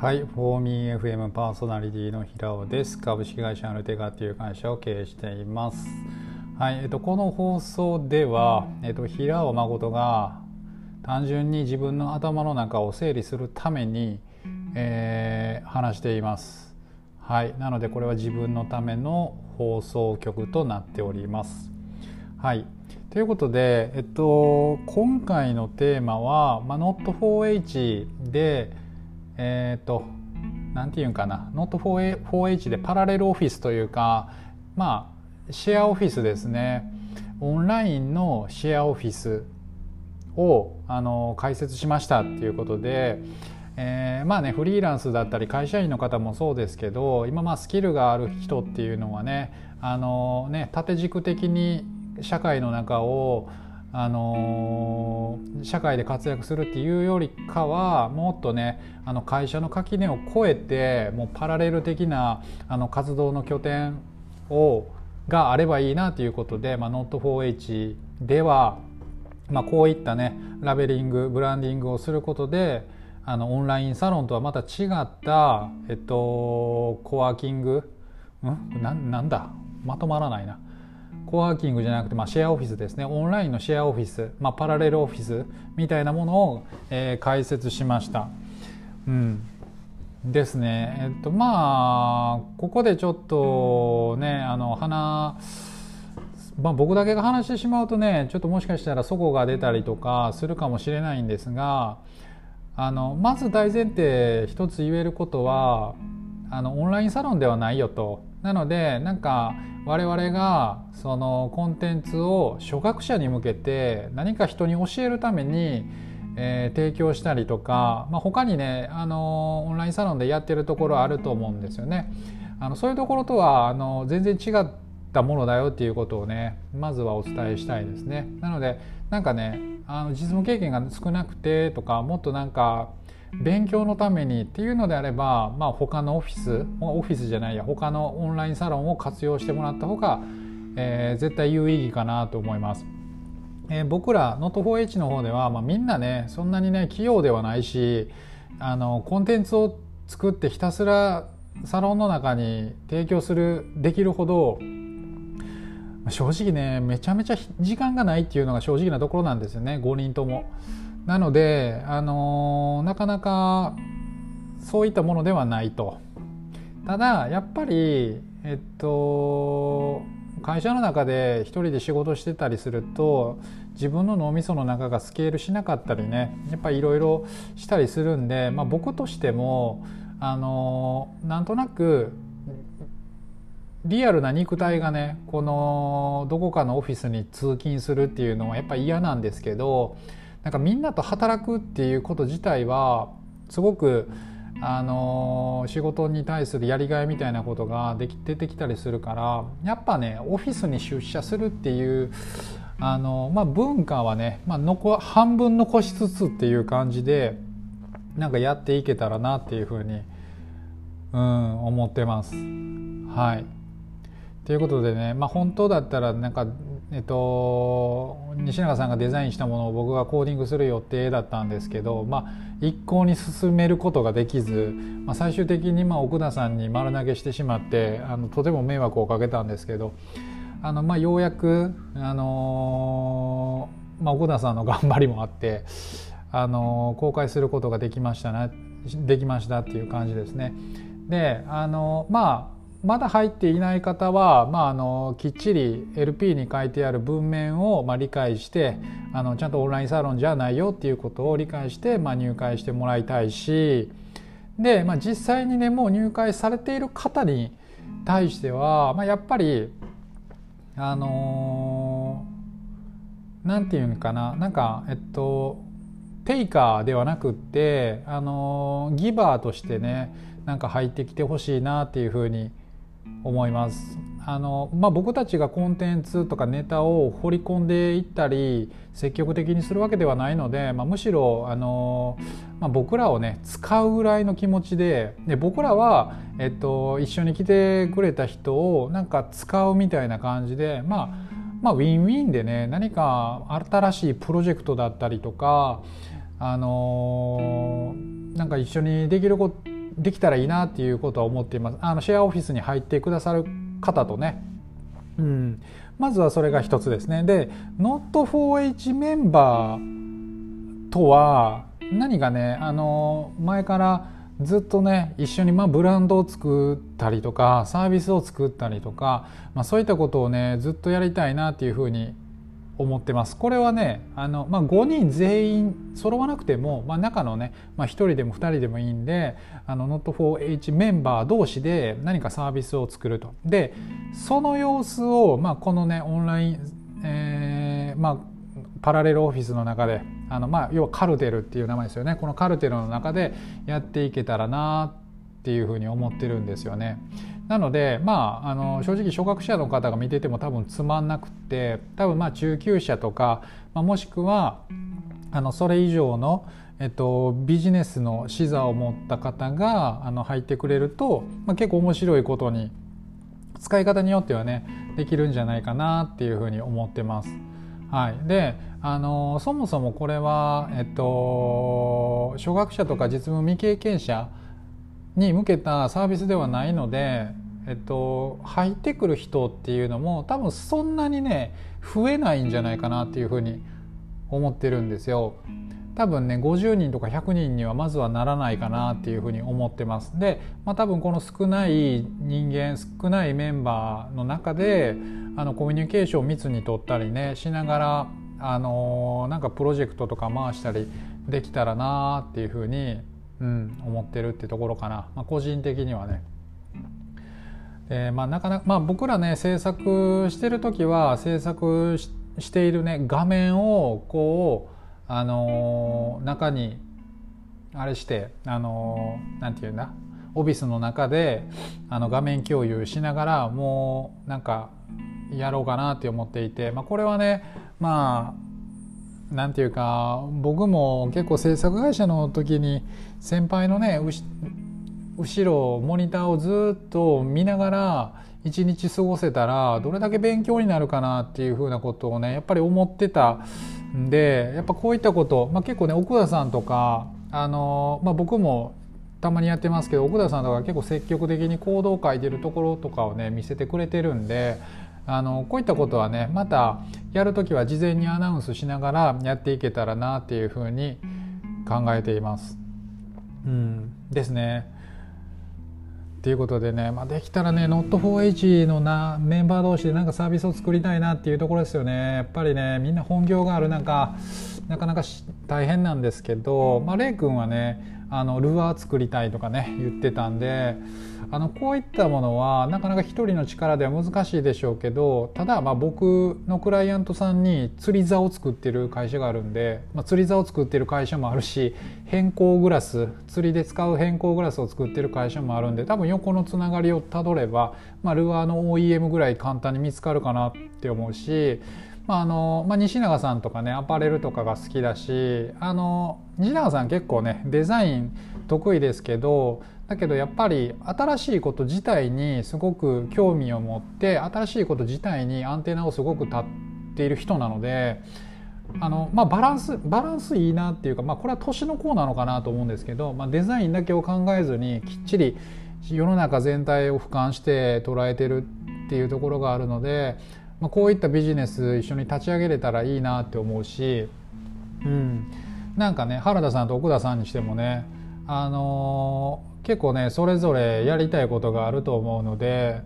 はい、フォーミー FM パーソナリティの平尾です。株式会社アルテガという会社を経営しています。はい、えっとこの放送では、えっと平尾誠が単純に自分の頭の中を整理するために、えー、話しています。はい、なのでこれは自分のための放送局となっております。はい。ということで、えっと、今回のテーマは、まあ、Not4H で、えっ、ー、と何て言うんかな。Not4H でパラレルオフィスというかまあシェアオフィスですね。オンラインのシェアオフィスをあの開設しましたっていうことで、えー、まあねフリーランスだったり会社員の方もそうですけど今まあスキルがある人っていうのはねあのね縦軸的に社会の中をあのー、社会で活躍するっていうよりかはもっとねあの会社の垣根を越えてもうパラレル的なあの活動の拠点をがあればいいなということで、まあ、Not4H では、まあ、こういったねラベリングブランディングをすることであのオンラインサロンとはまた違った、えっと、コワーキング？ん？ななんだ？まとまらないな。コワーキングじゃなくて、まあ、シェアオフィスですね。オンラインのシェアオフィス、まあ、パラレルオフィスみたいなものを、えー、開設しました。うん。ですね。えっとまあここでちょっとねあの花まあ、僕だけが話してしまうとねちょっともしかしたらそこが出たりとかするかもしれないんですがあのまず大前提一つ言えることはあのオンラインサロンではないよとなのでなんか我々がそのコンテンツを初学者に向けて何か人に教えるために、えー、提供したりとか、まあ、他にねあのオンラインサロンでやってるところあると思うんですよね。あのそういうところとはあの全然違ったものだよっていうことをねまずはお伝えしたいですね。なのでなんかねあの実務経験が少なくてとかもっとなんか勉強のためにっていうのであれば、まあ、他のオフィスオフィスじゃないや他のオンラインサロンを活用してもらった方が、えー、絶対有意義かなと思います。えー、僕ら Not4H の方では、まあ、みんなねそんなにね器用ではないしあのコンテンツを作ってひたすらサロンの中に提供するできるほど正直ねめちゃめちゃ時間がないっていうのが正直なところなんですよね5人とも。なので、あのなかなかそういったものではないと。ただやっぱりえっと会社の中で一人で仕事してたりすると自分の脳みその中がスケールしなかったりねやっぱりいろいろしたりするんで、まあ、僕としてもあのなんとなくリアルな肉体がねこのどこかのオフィスに通勤するっていうのはやっぱ嫌なんですけどなんかみんなと働くっていうこと自体はすごくあの仕事に対するやりがいみたいなことができ出てきたりするからやっぱねオフィスに出社するっていうあの、まあ、文化はね、まあ、残半分残しつつっていう感じでなんかやっていけたらなっていうふうに、うん、思ってます。はいということでね、まあ、本当だったらなんかえっと、西永さんがデザインしたものを僕がコーディングする予定だったんですけど、まあ、一向に進めることができず、まあ、最終的にまあ奥田さんに丸投げしてしまってあのとても迷惑をかけたんですけどあの、まあ、ようやく、あのまあ、奥田さんの頑張りもあって、あの公開することができましたなできましたっていう感じですね。であのまあまだ入っていない方は、まあ、あのきっちり LP に書いてある文面を、まあ、理解してあのちゃんとオンラインサロンじゃないよっていうことを理解して、まあ、入会してもらいたいしで、まあ、実際にねもう入会されている方に対しては、まあ、やっぱりあのー、なんていうのかななんかえっとテイカーではなくってあのー、ギバーとしてねなんか入ってきてほしいなっていうふうに思います。あのまあ、僕たちがコンテンツとかネタを掘り込んでいったり積極的にするわけではないので、まあ、むしろあの、まあ、僕らをね使うぐらいの気持ちでで僕らは、えっと、一緒に来てくれた人をなんか使うみたいな感じで、まあ、まあウィンウィンでね何か新しいプロジェクトだったりとかあのなんか一緒にできることできたらいいなっていうことは思っています。あのシェアオフィスに入ってくださる方とね、うん、まずはそれが一つですね。で Not4H メンバーとは何かねあの前からずっとね一緒にまあブランドを作ったりとかサービスを作ったりとか、まあ、そういったことをねずっとやりたいなっていうふうに思ってます。これはねあの、まあ、5人全員揃わなくても、まあ、中のね、まあ、1人でも2人でもいいんであの Not4H メンバー同士で何かサービスを作ると。でその様子を、まあ、このねオンライン、えーまあ、パラレルオフィスの中であの、まあ、要はカルテルっていう名前ですよね。このカルテルの中でやっていけたらなっていうふうに思ってるんですよね。なのでまああの正直初学者の方が見てても多分つまんなくって多分まあ中級者とか、まあ、もしくはあのそれ以上のえっと、ビジネスの視座を持った方があの入ってくれると、まあ、結構面白いことに使い方によってはねできるんじゃないかなっていうふうに思ってます。はい、であのそもそもこれは、えっと、初学者とか実務未経験者に向けたサービスではないので、えっと、入ってくる人っていうのも多分そんなにね増えないんじゃないかなっていうふうに思ってるんですよ。多分ね50人とか100人にはまずはならないかなっていうふうに思ってます。で、まあ、多分この少ない人間少ないメンバーの中であのコミュニケーションを密に取ったりねしながらあのなんかプロジェクトとか回したりできたらなっていうふうにうん、思ってるってところかな、まあ、個人的にはね。でまあ、なかなか、まあ、僕らね制作してる時は制作しているね画面をこう、あのー、中にあれして、あのー、なんていうんだオフィスの中であの画面共有しながらもうなんかやろうかなって思っていて、まあ、これはねまあなんていうか僕も結構制作会社の時に先輩のね後ろモニターをずっと見ながら一日過ごせたらどれだけ勉強になるかなっていうふうなことをねやっぱり思ってたんでやっぱこういったこと、まあ、結構ね奥田さんとかあの、まあ、僕もたまにやってますけど奥田さんとか結構積極的に行動を書いてるところとかをね見せてくれてるんであのこういったことはねまたやる時は事前にアナウンスしながらやっていけたらなっていうふうに考えています。うん、ですね。っていうことでね、まあ、できたらね Not4H のなメンバー同士でなんかサービスを作りたいなっていうところですよね。やっぱりねみんな本業があるなんかなかなか大変なんですけど、まあ、レイ君はねあのルアー作りたいとかね言ってたんであのこういったものはなかなか一人の力では難しいでしょうけどただまあ僕のクライアントさんに釣り座を作ってる会社があるんで、まあ、釣り座を作ってる会社もあるし変更グラス釣りで使う変更グラスを作ってる会社もあるんで多分横のつながりをたどれば、まあ、ルアーの OEM ぐらい簡単に見つかるかなって思うしまああのまあ、西永さんとかねアパレルとかが好きだしあの西永さん結構ねデザイン得意ですけどだけどやっぱり新しいこと自体にすごく興味を持って新しいこと自体にアンテナをすごく立っている人なのであの、まあ、バランスバランスいいなっていうか、まあ、これは年の子なのかなと思うんですけど、まあ、デザインだけを考えずにきっちり世の中全体を俯瞰して捉えてるっていうところがあるのでまあ、こういったビジネス一緒に立ち上げれたらいいなって思うし、うん、なんかね原田さんと奥田さんにしてもね、あのー、結構ねそれぞれやりたいことがあると思うので、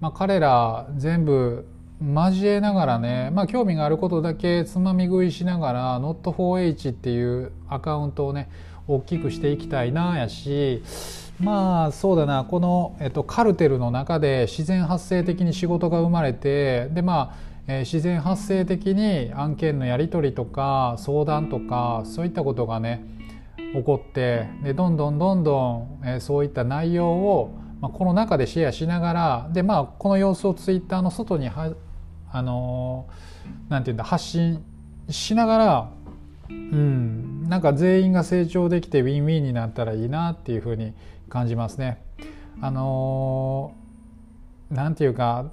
まあ、彼ら全部交えながらね、まあ、興味があることだけつまみ食いしながら Not4H っていうアカウントをね大きくしていきたいなやしまあそうだなこの、えっと、カルテルの中で自然発生的に仕事が生まれてでまあ、え、自然発生的に案件のやり取りとか相談とかそういったことがね起こってでどんどんどんどん、え、そういった内容を、まあ、この中でシェアしながらでまあこの様子をツイッターの外にはあの、なんていうんだ発信しながらうんなんか全員が成長できてウィンウィンになったらいいなっていうふうに感じますね。あのなんていうか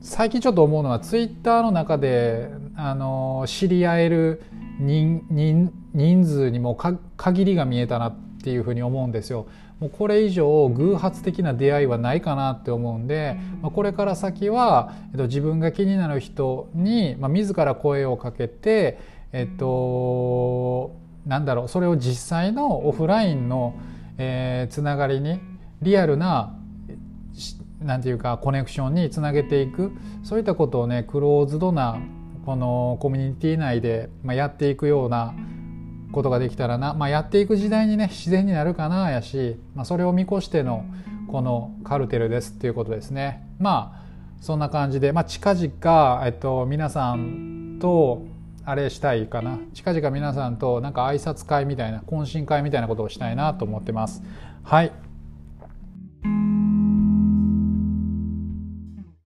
最近ちょっと思うのはツイッターの中で、あの知り合える人人人数にも限りが見えたなっていうふうに思うんですよ。もうこれ以上偶発的な出会いはないかなって思うんで、まあ、これから先は、えっと、自分が気になる人に、まあ、自ら声をかけて、えっと、なんだろうそれを実際のオフラインの、えー、つながりにリアルななんていうかコネクションにつなげていくそういったことをねクローズドなこのコミュニティ内で、まあ、やっていくようなことができたらな、まあ、やっていく時代にね自然になるかなやし、まあ、それを見越してのこのカルテルですっていうことですね。まあそんな感じで、まあ、近々、えっと、皆さんとあれしたいかな。近々皆さんとなんか挨拶会みたいな懇親会みたいなことをしたいなと思ってます。はい。